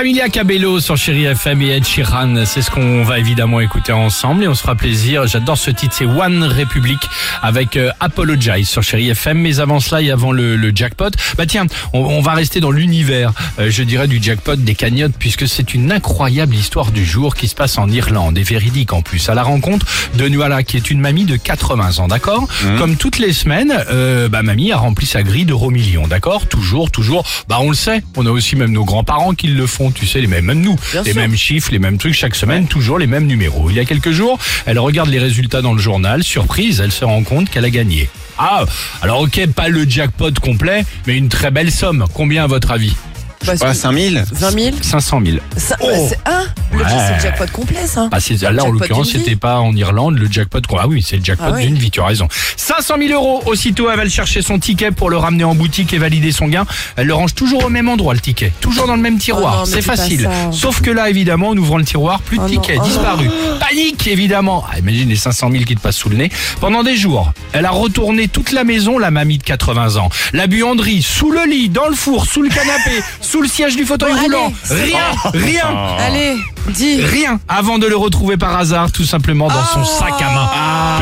Camilla Cabello sur Chéri FM et Ed Sheeran, c'est ce qu'on va évidemment écouter ensemble et on se fera plaisir. J'adore ce titre, c'est One Republic avec euh, Apologize sur Chéri FM. Mais avant cela et avant le, le jackpot, bah tiens, on, on va rester dans l'univers, euh, je dirais, du jackpot des cagnottes puisque c'est une incroyable histoire du jour qui se passe en Irlande et véridique en plus. À la rencontre de Nuala qui est une mamie de 80 ans, d'accord? Comme toutes les semaines, euh, bah mamie a rempli sa grille d'euros millions, d'accord? Toujours, toujours. Bah on le sait. On a aussi même nos grands-parents qui le font, tu sais, les mêmes, même nous, les mêmes chiffres, les mêmes trucs chaque semaine, toujours les mêmes numéros. Il y a quelques jours, elle regarde les résultats dans le journal. Surprise, elle se rend compte qu'elle a gagné. Ah, alors ok, pas le jackpot complet, mais une très belle somme. Combien à votre avis? Bah, Ouais, 5000 20 000 500 000. ça, Oh. bah, c'est un Le Ouais. c'est le jackpot complet, ça. Ah, c'est, là, en l'occurrence, c'était pas en Irlande, le jackpot. Ah oui, c'est le jackpot Ah oui. d'une vie, tu as raison. 500 000 euros. Aussitôt, elle va le chercher son ticket pour le ramener en boutique et valider son gain. Elle le range toujours au même endroit, le ticket. Toujours dans le même tiroir. Oh c'est facile. Sauf que là, évidemment, en ouvrant le tiroir, plus de Oh non. tickets, Oh disparu. Panique, évidemment. Ah, imagine les 500 000 qui te passent sous le nez. Pendant des jours, elle a retourné toute la maison, la mamie de 80 ans. La buanderie, sous le lit, dans le four, sous le canapé, sous le siège du fauteuil Bon, roulant. allez, Rien, rien. Allez, dis. Rien avant de le retrouver par hasard, tout simplement dans son sac à main.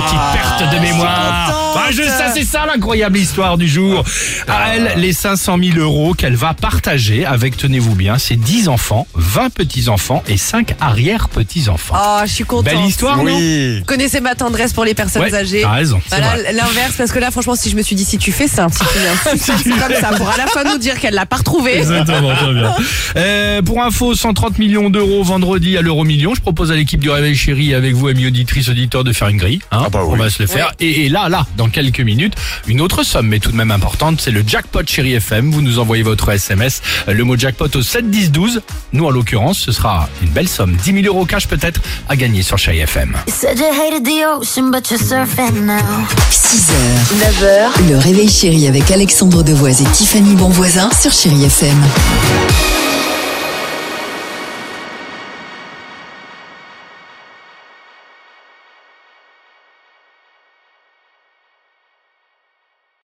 Petite perte de mémoire. contente. Ah, je sais, c'est ça l'incroyable histoire du jour. À elle, les 500 000 euros qu'elle va partager avec, tenez-vous bien, ses 10 enfants, 20 petits-enfants et 5 arrière-petits-enfants. Oh, je suis contente. Belle histoire, non Oui. Vous connaissez ma tendresse pour les personnes Ouais, âgées. t'as raison, l'inverse, parce que là, franchement, si je me suis dit, si tu fais ça, si tu viens, comme ça, pour à la fin nous dire qu'elle l'a pas retrouvé. Exactement, très bien. Euh, pour info, 130 millions d'euros vendredi à l'euro million. Je propose à l'équipe du Réveil Chéri avec vous, amis auditrices, auditeurs, de faire une grille. hein. Ah bah oui. On va se le faire. Et, et là, là, dans quelques minutes, une autre somme, mais tout de même importante, c'est le jackpot Chéri FM. Vous nous envoyez votre SMS, le mot jackpot au 7 10 12. Nous, en l'occurrence, ce sera une belle somme, 10 000 euros cash peut-être, à gagner sur Chéri FM. You said you hated the ocean, but you're surfing now. 6h, 9h, le réveil chéri avec Alexandre Devoise et Tiffany Bonvoisin sur Chéri FM.